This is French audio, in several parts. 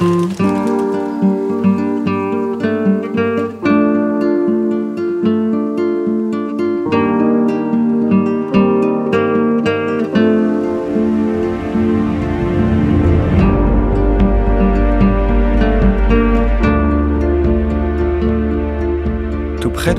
de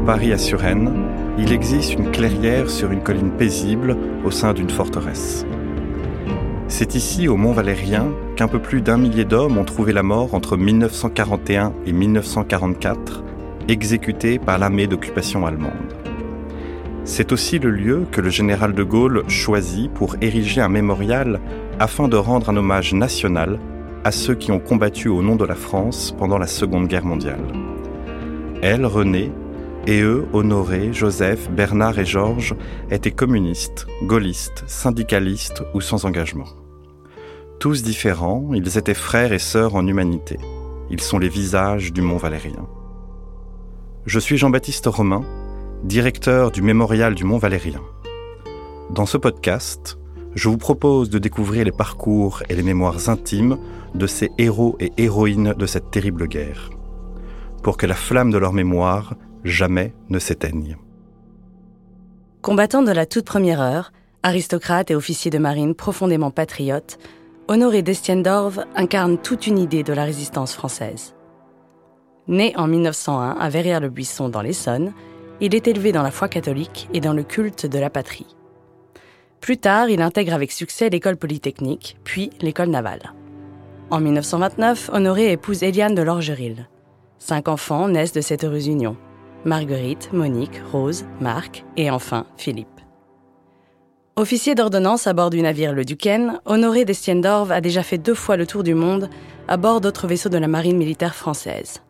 Paris à Suresnes, il existe une clairière sur une colline paisible au sein d'une forteresse. C'est ici, au Mont Valérien, qu'un peu plus d'un millier d'hommes ont trouvé la mort entre 1941 et 1944, exécutés par l'armée d'occupation allemande. C'est aussi le lieu que le général de Gaulle choisit pour ériger un mémorial afin de rendre un hommage national à ceux qui ont combattu au nom de la France pendant la Seconde Guerre mondiale. Elle, René, et eux, Honoré, Joseph, Bernard et Georges, étaient communistes, gaullistes, syndicalistes ou sans engagement. Tous différents, ils étaient frères et sœurs en humanité. Ils sont les visages du Mont Valérien. Je suis Jean-Baptiste Romain, directeur du Mémorial du Mont Valérien. Dans ce podcast, je vous propose de découvrir les parcours et les mémoires intimes de ces héros et héroïnes de cette terrible guerre, pour que la flamme de leur mémoire jamais ne s'éteignent. Combattant de la toute première heure, aristocrate et officier de marine profondément patriote, Honoré d'Estiendorf incarne toute une idée de la résistance française. Né en 1901 à Verrières-le-Buisson dans l'Essonne, il est élevé dans la foi catholique et dans le culte de la patrie. Plus tard, il intègre avec succès l'école polytechnique, puis l'école navale. En 1929, Honoré épouse Eliane de Lorgeril. Cinq enfants naissent de cette heureuse union. Marguerite, Monique, Rose, Marc et enfin Philippe. Officier d'ordonnance à bord du navire le Duquesne, Honoré d'Estiendorf a déjà fait deux fois le tour du monde à bord d'autres vaisseaux de la marine militaire française.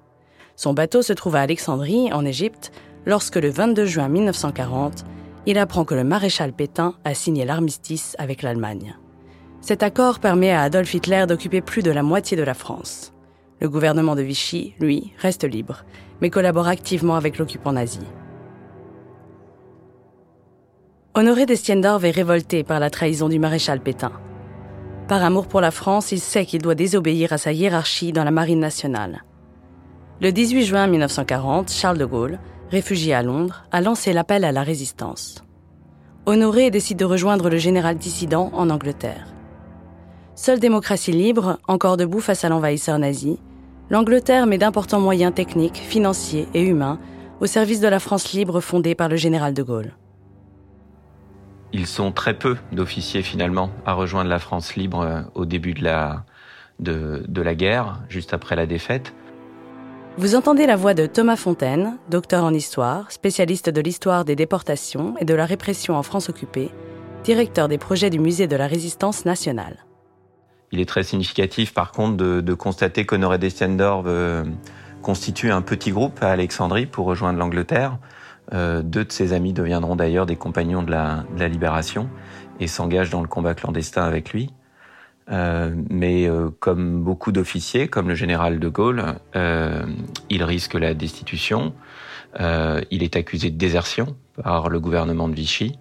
Son bateau se trouve à Alexandrie, en Égypte, lorsque le 22 juin 1940, il apprend que le maréchal Pétain a signé l'armistice avec l'Allemagne. Cet accord permet à Adolf Hitler d'occuper plus de la moitié de la France. Le gouvernement de Vichy, lui, reste libre mais collabore activement avec l'occupant nazi. Honoré d'Estiendorf est révolté par la trahison du maréchal Pétain. Par amour pour la France, il sait qu'il doit désobéir à sa hiérarchie dans la marine nationale. Le 18 juin 1940, Charles de Gaulle, réfugié à Londres, a lancé l'appel à la résistance. Honoré décide de rejoindre le général dissident en Angleterre. Seule démocratie libre, encore debout face à l'envahisseur nazi, l'Angleterre met d'importants moyens techniques, financiers et humains au service de la France libre fondée par le général de Gaulle. Ils sont très peu d'officiers finalement à rejoindre la France libre euh, au début de la, de, de la guerre, juste après la défaite. Vous entendez la voix de Thomas Fontaine, docteur en histoire, spécialiste de l'histoire des déportations et de la répression en France occupée, directeur des projets du Musée de la Résistance nationale. Il est très significatif, par contre, de, constater qu'Honoré d'Estiendorf euh, constitue un petit groupe à Alexandrie pour rejoindre l'Angleterre. Euh, deux de ses amis deviendront d'ailleurs des compagnons de la, libération et s'engagent dans le combat clandestin avec lui. Euh, mais comme beaucoup d'officiers, comme le général de Gaulle, il risque la destitution. il est accusé de désertion par le gouvernement de Vichy.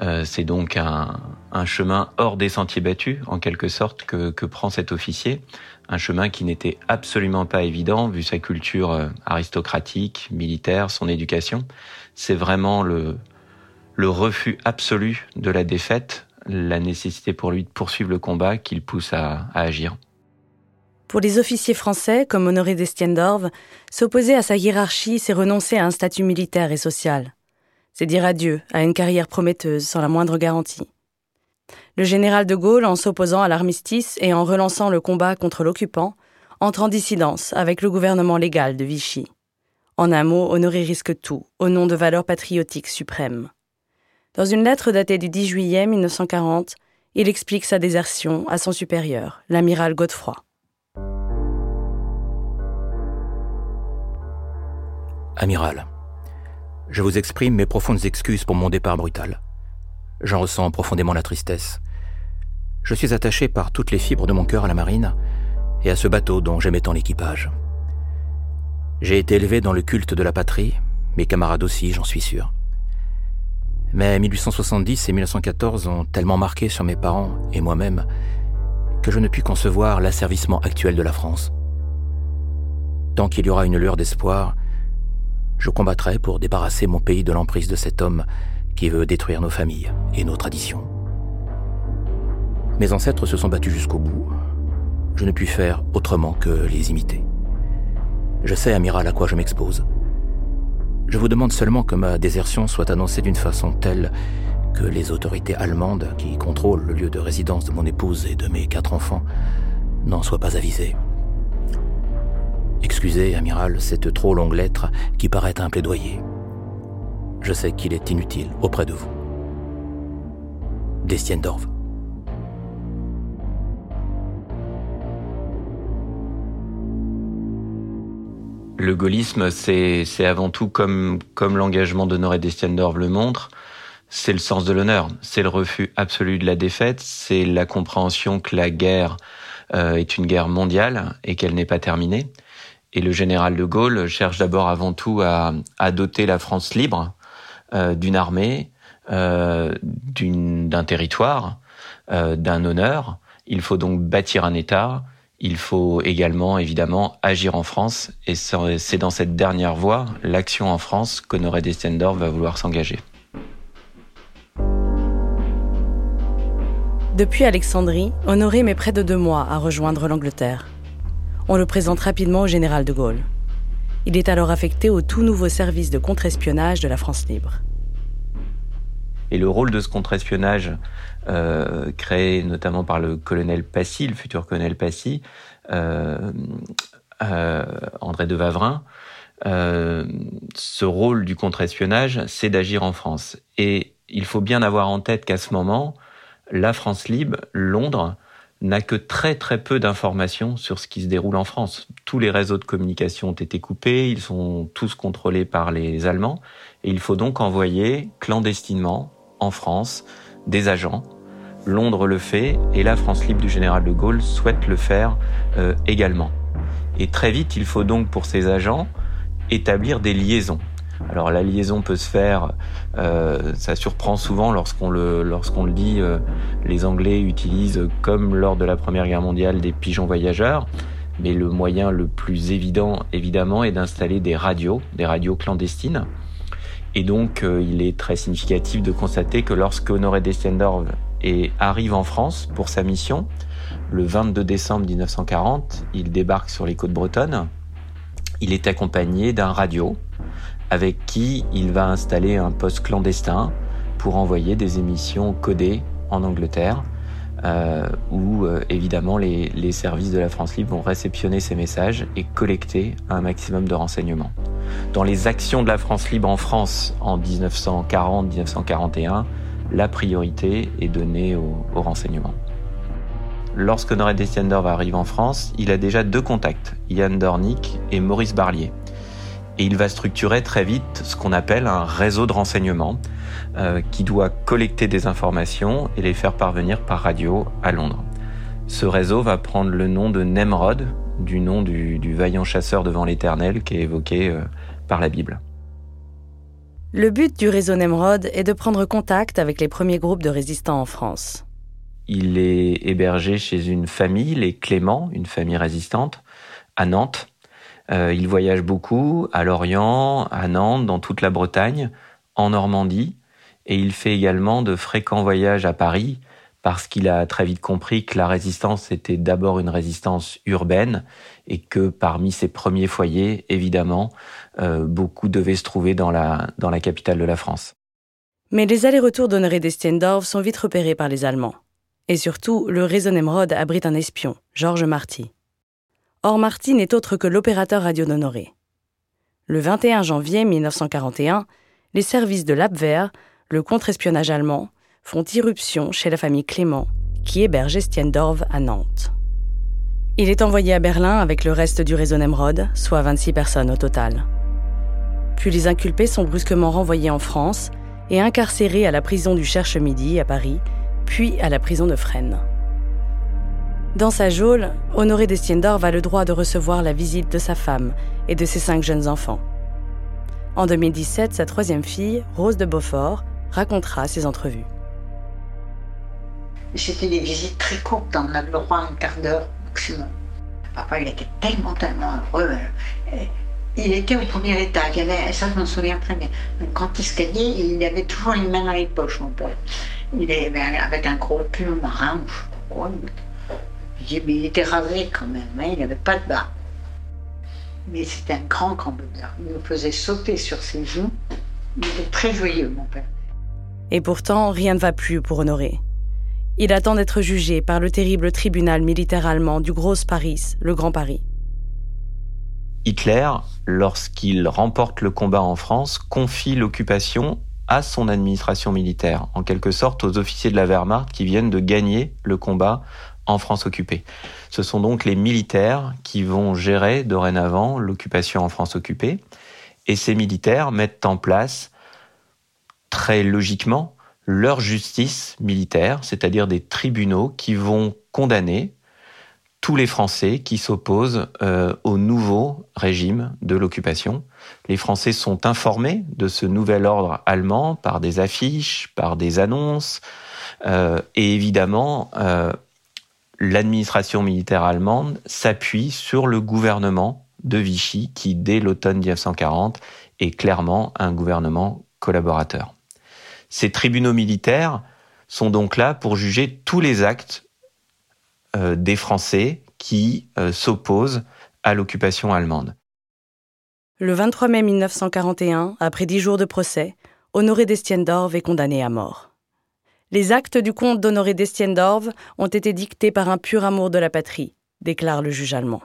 Euh, c'est donc un, chemin hors des sentiers battus, en quelque sorte, que, prend cet officier. Un chemin qui n'était absolument pas évident, vu sa culture euh, aristocratique, militaire, son éducation. C'est vraiment le, refus absolu de la défaite, la nécessité pour lui de poursuivre le combat qui le pousse à, à agir. Pour les officiers français, comme Honoré d'Estiendorf, s'opposer à sa hiérarchie, c'est renoncer à un statut militaire et social. C'est dire adieu à une carrière prometteuse sans la moindre garantie. Le général de Gaulle, en s'opposant à l'armistice et en relançant le combat contre l'occupant, entre en dissidence avec le gouvernement légal de Vichy. En un mot, Honoré risque tout, au nom de valeurs patriotiques suprêmes. Dans une lettre datée du 10 juillet 1940, il explique sa désertion à son supérieur, l'amiral Godefroy. Amiral, je vous exprime mes profondes excuses pour mon départ brutal. J'en ressens profondément la tristesse. Je suis attaché par toutes les fibres de mon cœur à la marine et à ce bateau dont j'aimais tant l'équipage. J'ai été élevé dans le culte de la patrie, mes camarades aussi, j'en suis sûr. Mais 1870 et 1914 ont tellement marqué sur mes parents et moi-même que je ne puis concevoir l'asservissement actuel de la France. Tant qu'il y aura une lueur d'espoir, je combattrai pour débarrasser mon pays de l'emprise de cet homme qui veut détruire nos familles et nos traditions. Mes ancêtres se sont battus jusqu'au bout. Je ne puis faire autrement que les imiter. Je sais, amiral, à quoi je m'expose. Je vous demande seulement que ma désertion soit annoncée d'une façon telle que les autorités allemandes qui contrôlent le lieu de résidence de mon épouse et de mes quatre enfants n'en soient pas avisées. Excusez, amiral, cette trop longue lettre qui paraît un plaidoyer. Je sais qu'il est inutile auprès de vous. Destiendorf. Le gaullisme, c'est avant tout comme, comme l'engagement d'Honoré Destiendorf le montre, c'est le sens de l'honneur, c'est le refus absolu de la défaite, c'est la compréhension que la guerre euh, est une guerre mondiale et qu'elle n'est pas terminée. Et le général de Gaulle cherche d'abord avant tout à, doter la France libre euh, d'une armée, euh, d'un territoire, euh, d'un honneur. Il faut donc bâtir un État. Il faut également, évidemment, agir en France. Et c'est dans cette dernière voie, l'action en France, qu'Honoré Destendorf va vouloir s'engager. Depuis Alexandrie, Honoré met près de deux mois à rejoindre l'Angleterre. On le présente rapidement au général de Gaulle. Il est alors affecté au tout nouveau service de contre-espionnage de la France libre. Et le rôle de ce contre-espionnage, euh, créé notamment par le colonel Passy, le futur colonel Passy, euh, euh, André de Vavrin, ce rôle du contre-espionnage, c'est d'agir en France. Et il faut bien avoir en tête qu'à ce moment, la France libre, Londres, n'a que très très peu d'informations sur ce qui se déroule en France. Tous les réseaux de communication ont été coupés, ils sont tous contrôlés par les Allemands, et il faut donc envoyer clandestinement en France des agents. Londres le fait, et la France libre du général de Gaulle souhaite le faire euh, également. Et très vite, il faut donc pour ces agents établir des liaisons. Alors la liaison peut se faire, euh, ça surprend souvent lorsqu'on le lorsqu'on le dit. Euh, les Anglais utilisent, comme lors de la Première Guerre mondiale, des pigeons voyageurs. Mais le moyen le plus évident, évidemment, est d'installer des radios, des radios clandestines. Et donc, euh, il est très significatif de constater que lorsque Honoré Destendorf arrive en France pour sa mission, le 22 décembre 1940, il débarque sur les côtes bretonnes. Il est accompagné d'un radio avec qui il va installer un poste clandestin pour envoyer des émissions codées en Angleterre, euh, où euh, évidemment les, services de la France libre vont réceptionner ces messages et collecter un maximum de renseignements. Dans les actions de la France libre en France en 1940-1941, la priorité est donnée aux au renseignements. Lorsque Noré Destiendorf arrive en France, il a déjà deux contacts, Yann Dornick et Maurice Barlier et il va structurer très vite ce qu'on appelle un réseau de renseignement euh, qui doit collecter des informations et les faire parvenir par radio à Londres. Ce réseau va prendre le nom de Nemrod, du nom du, du vaillant chasseur devant l'Éternel qui est évoqué euh, par la Bible. Le but du réseau Nemrod est de prendre contact avec les premiers groupes de résistants en France. Il est hébergé chez une famille, les Clément, une famille résistante, à Nantes, euh, il voyage beaucoup à Lorient, à Nantes, dans toute la Bretagne, en Normandie, et il fait également de fréquents voyages à Paris parce qu'il a très vite compris que la résistance était d'abord une résistance urbaine et que parmi ses premiers foyers, évidemment, euh, beaucoup devaient se trouver dans la, dans la capitale de la France. Mais les allers-retours d'Honoré d'Estiendorf sont vite repérés par les Allemands. Et surtout, le réseau Nemrod abrite un espion, Georges Marty. Or, Marty n'est autre que l'opérateur radio d'Honoré. Le 21 janvier 1941, les services de l'Abwehr, le contre-espionnage allemand, font irruption chez la famille Clément, qui héberge Estiendorf à Nantes. Il est envoyé à Berlin avec le reste du réseau Nemrod, soit 26 personnes au total. Puis les inculpés sont brusquement renvoyés en France et incarcérés à la prison du Cherche-Midi à Paris, puis à la prison de Fresnes. Dans sa geôle, Honoré Destiendorf a le droit de recevoir la visite de sa femme et de ses cinq jeunes enfants. En 2017, sa troisième fille, Rose de Beaufort, racontera ses entrevues. C'était des visites très courtes, on a le droit à un quart d'heure maximum. Papa, il était tellement, tellement heureux. Il était au premier étage. Il avait, ça, je m'en souviens très bien. Un grand escalier, il avait toujours les mains dans les poches, mon père. Il avait avec un gros pull marin. Mais il était ravé quand même, hein, il n'avait pas de bas. Mais c'était un grand, grand bonheur. Il nous faisait sauter sur ses joues. Il était très joyeux, mon père. Et pourtant, rien ne va plus pour Honoré. Il attend d'être jugé par le terrible tribunal militaire allemand du Gros Paris, le Grand Paris. Hitler, lorsqu'il remporte le combat en France, confie l'occupation à son administration militaire, en quelque sorte aux officiers de la Wehrmacht qui viennent de gagner le combat France occupée. Ce sont donc les militaires qui vont gérer dorénavant l'occupation en France occupée, et ces militaires mettent en place très logiquement leur justice militaire, c'est-à-dire des tribunaux qui vont condamner tous les Français qui s'opposent euh, au nouveau régime de l'occupation. Les Français sont informés de ce nouvel ordre allemand par des affiches, par des annonces, euh, et évidemment, euh, l'administration militaire allemande s'appuie sur le gouvernement de Vichy, qui dès l'automne 1940 est clairement un gouvernement collaborateur. Ces tribunaux militaires sont donc là pour juger tous les actes euh, des Français qui euh, s'opposent à l'occupation allemande. Le 23 mai 1941, après dix jours de procès, Honoré d'Estiendorf est condamné à mort. Les actes du comte d'Honoré d'Estiendorf ont été dictés par un pur amour de la patrie, déclare le juge allemand.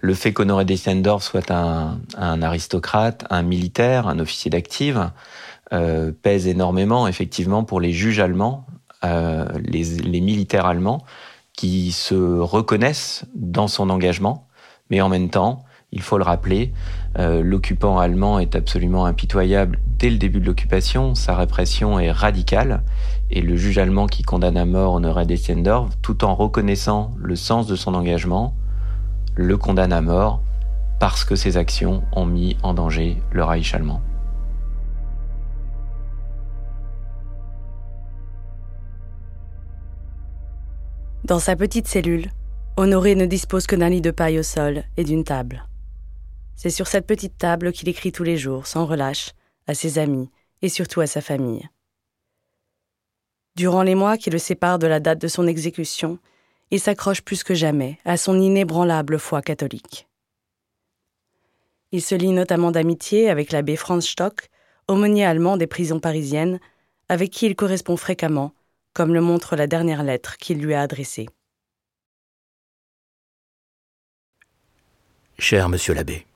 Le fait qu'Honoré d'Estiendorf soit un, aristocrate, un militaire, un officier d'active, euh, pèse énormément effectivement pour les juges allemands, les militaires allemands, qui se reconnaissent dans son engagement, mais en même temps, il faut le rappeler, euh, l'occupant allemand est absolument impitoyable dès le début de l'occupation, sa répression est radicale, et le juge allemand qui condamne à mort Honoré Destiendorf, tout en reconnaissant le sens de son engagement, le condamne à mort parce que ses actions ont mis en danger le Reich allemand. Dans sa petite cellule, Honoré ne dispose que d'un lit de paille au sol et d'une table. C'est sur cette petite table qu'il écrit tous les jours, sans relâche, à ses amis et surtout à sa famille. Durant les mois qui le séparent de la date de son exécution, il s'accroche plus que jamais à son inébranlable foi catholique. Il se lie notamment d'amitié avec l'abbé Franz Stock, aumônier allemand des prisons parisiennes, avec qui il correspond fréquemment comme le montre la dernière lettre qu'il lui a adressée. Cher monsieur l'abbé,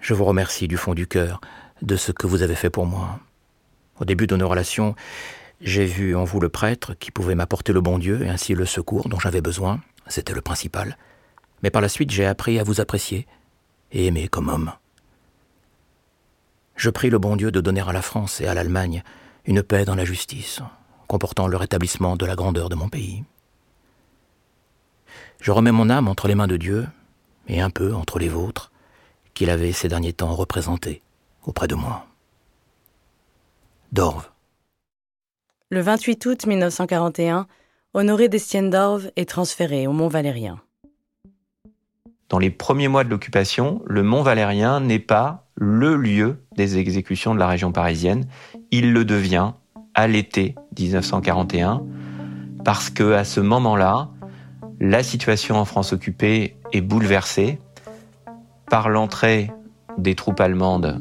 je vous remercie du fond du cœur de ce que vous avez fait pour moi. Au début de nos relations, j'ai vu en vous le prêtre qui pouvait m'apporter le bon Dieu et ainsi le secours dont j'avais besoin, c'était le principal. Mais par la suite, j'ai appris à vous apprécier et aimer comme homme. Je prie le bon Dieu de donner à la France et à l'Allemagne une paix dans la justice, comportant le rétablissement de la grandeur de mon pays. Je remets mon âme entre les mains de Dieu, et un peu entre les vôtres, qu'il avait ces derniers temps représentés auprès de moi. Dorve. Le 28 août 1941, Honoré d'Estiendorf est transféré au Mont Valérien. Dans les premiers mois de l'occupation, le Mont Valérien n'est pas le lieu des exécutions de la région parisienne. Il le devient à l'été 1941, parce que à ce moment-là, la situation en France occupée est bouleversée par l'entrée des troupes allemandes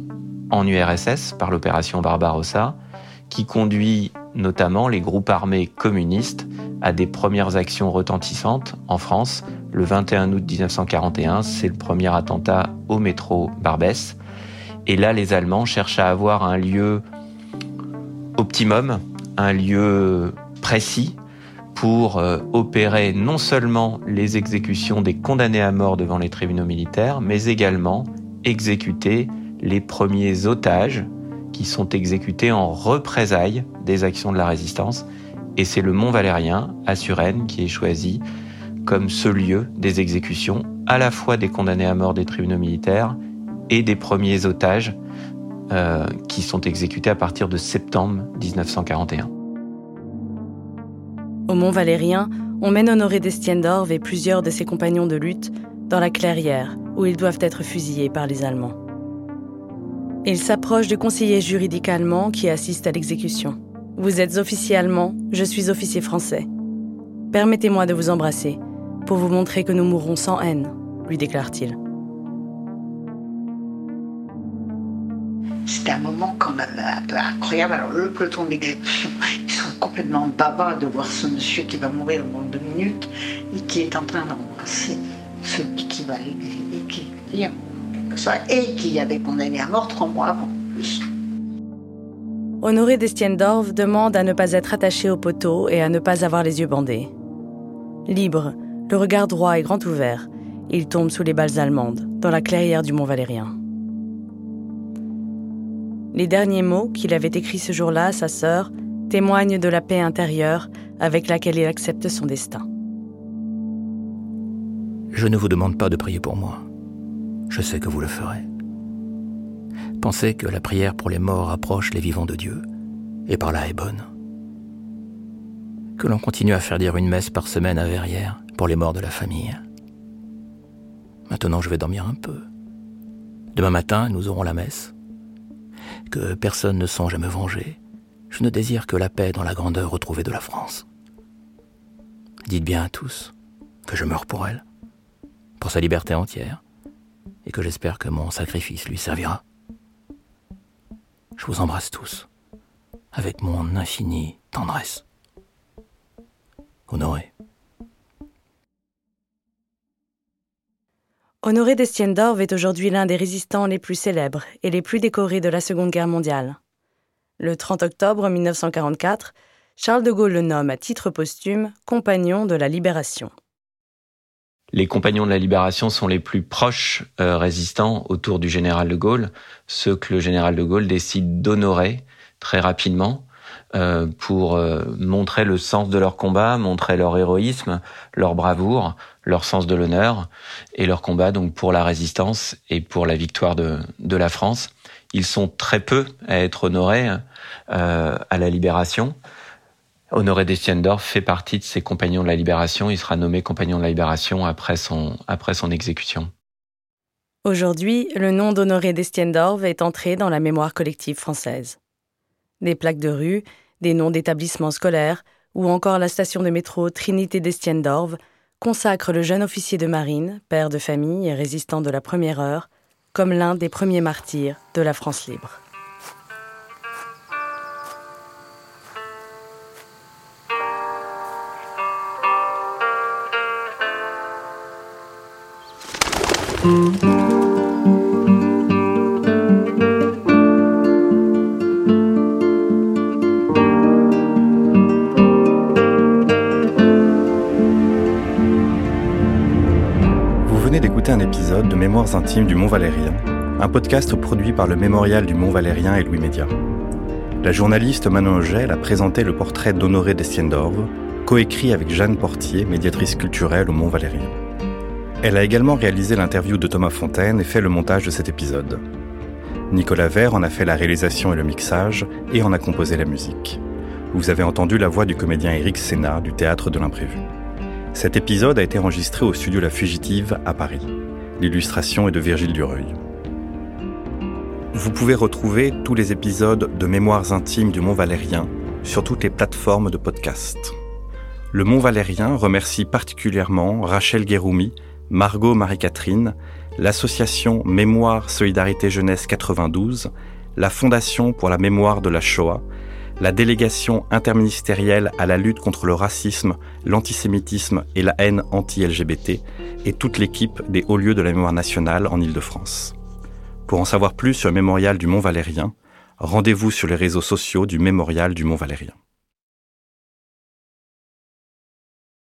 en URSS, par l'opération Barbarossa, qui conduit notamment les groupes armés communistes à des premières actions retentissantes en France. Le 21 août 1941, c'est le premier attentat au métro Barbès. Et là, les Allemands cherchent à avoir un lieu optimum, un lieu précis pour euh, opérer non seulement les exécutions des condamnés à mort devant les tribunaux militaires, mais également exécuter les premiers otages qui sont exécutés en représailles des actions de la résistance. Et c'est le Mont Valérien, à Suresnes, qui est choisi comme ce lieu des exécutions, à la fois des condamnés à mort des tribunaux militaires et des premiers otages euh, qui sont exécutés à partir de septembre 1941. Au Mont Valérien, on mène Honoré d'Estiendorf et plusieurs de ses compagnons de lutte dans la clairière où ils doivent être fusillés par les Allemands. Il s'approche du conseiller juridique allemand qui assiste à l'exécution. Vous êtes officier allemand, je suis officier français. Permettez-moi de vous embrasser pour vous montrer que nous mourrons sans haine, lui déclare-t-il. C'était un moment quand même un peu incroyable. Alors, le peloton d'exécution, complètement bavards de voir ce monsieur qui va mourir dans deux minutes et qui est en train d'embrasser celui qui va l'exécuter, et qui avait condamné à mort trois mois avant. Plus. Honoré d'Estiendorf demande à ne pas être attaché au poteau et à ne pas avoir les yeux bandés. Libre, le regard droit et grand ouvert, il tombe sous les balles allemandes, dans la clairière du Mont Valérien. Les derniers mots qu'il avait écrits ce jour-là à sa sœur témoignent de la paix intérieure avec laquelle il accepte son destin. Je ne vous demande pas de prier pour moi. Je sais que vous le ferez. Pensez que la prière pour les morts approche les vivants de Dieu, et par là est bonne. Que l'on continue à faire dire une messe par semaine à Verrières pour les morts de la famille. Maintenant, je vais dormir un peu. Demain matin, nous aurons la messe que personne ne songe à me venger. Je ne désire que la paix dans la grandeur retrouvée de la France. Dites bien à tous que je meurs pour elle, pour sa liberté entière, et que j'espère que mon sacrifice lui servira. Je vous embrasse tous, avec mon infinie tendresse. Honoré. Honoré d'Estiendorf est aujourd'hui l'un des résistants les plus célèbres et les plus décorés de la Seconde Guerre mondiale. Le 30 octobre 1944, Charles de Gaulle le nomme à titre posthume compagnon de la Libération. Les compagnons de la Libération sont les plus proches euh, résistants autour du général de Gaulle, ceux que le général de Gaulle décide d'honorer très rapidement euh, pour euh, montrer le sens de leur combat, montrer leur héroïsme, leur bravoure, leur sens de l'honneur et leur combat donc pour la résistance et pour la victoire de, de la France. Ils sont très peu à être honorés euh, à la libération. Honoré d'Estiendorf fait partie de ses compagnons de la libération. Il sera nommé compagnon de la libération après son, après son exécution. Aujourd'hui, le nom d'Honoré d'Estiendorf est entré dans la mémoire collective française des plaques de rue, des noms d'établissements scolaires ou encore la station de métro Trinité d'Estiendorf consacrent le jeune officier de marine, père de famille et résistant de la première heure, comme l'un des premiers martyrs de la France libre. Un épisode de Mémoires intimes du Mont Valérien, un podcast produit par le Mémorial du Mont Valérien et Louis Média. La journaliste Manon Ogel a présenté le portrait d'Honoré Destiendorf, coécrit avec Jeanne Portier, médiatrice culturelle au Mont Valérien. Elle a également réalisé l'interview de Thomas Fontaine et fait le montage de cet épisode. Nicolas Vert en a fait la réalisation et le mixage et en a composé la musique. Vous avez entendu la voix du comédien Éric Sénat du Théâtre de l'Imprévu. Cet épisode a été enregistré au studio La Fugitive à Paris. L'illustration est de Virgile Dureuil. Vous pouvez retrouver tous les épisodes de Mémoires intimes du Mont Valérien sur toutes les plateformes de podcast. Le Mont Valérien remercie particulièrement Rachel Guéroumi, Margot Marie-Catherine, l'association Mémoire Solidarité Jeunesse 92, la Fondation pour la mémoire de la Shoah la délégation interministérielle à la lutte contre le racisme, l'antisémitisme et la haine anti-LGBT et toute l'équipe des hauts lieux de la mémoire nationale en Ile-de-France. Pour en savoir plus sur le mémorial du Mont Valérien, rendez-vous sur les réseaux sociaux du mémorial du Mont Valérien.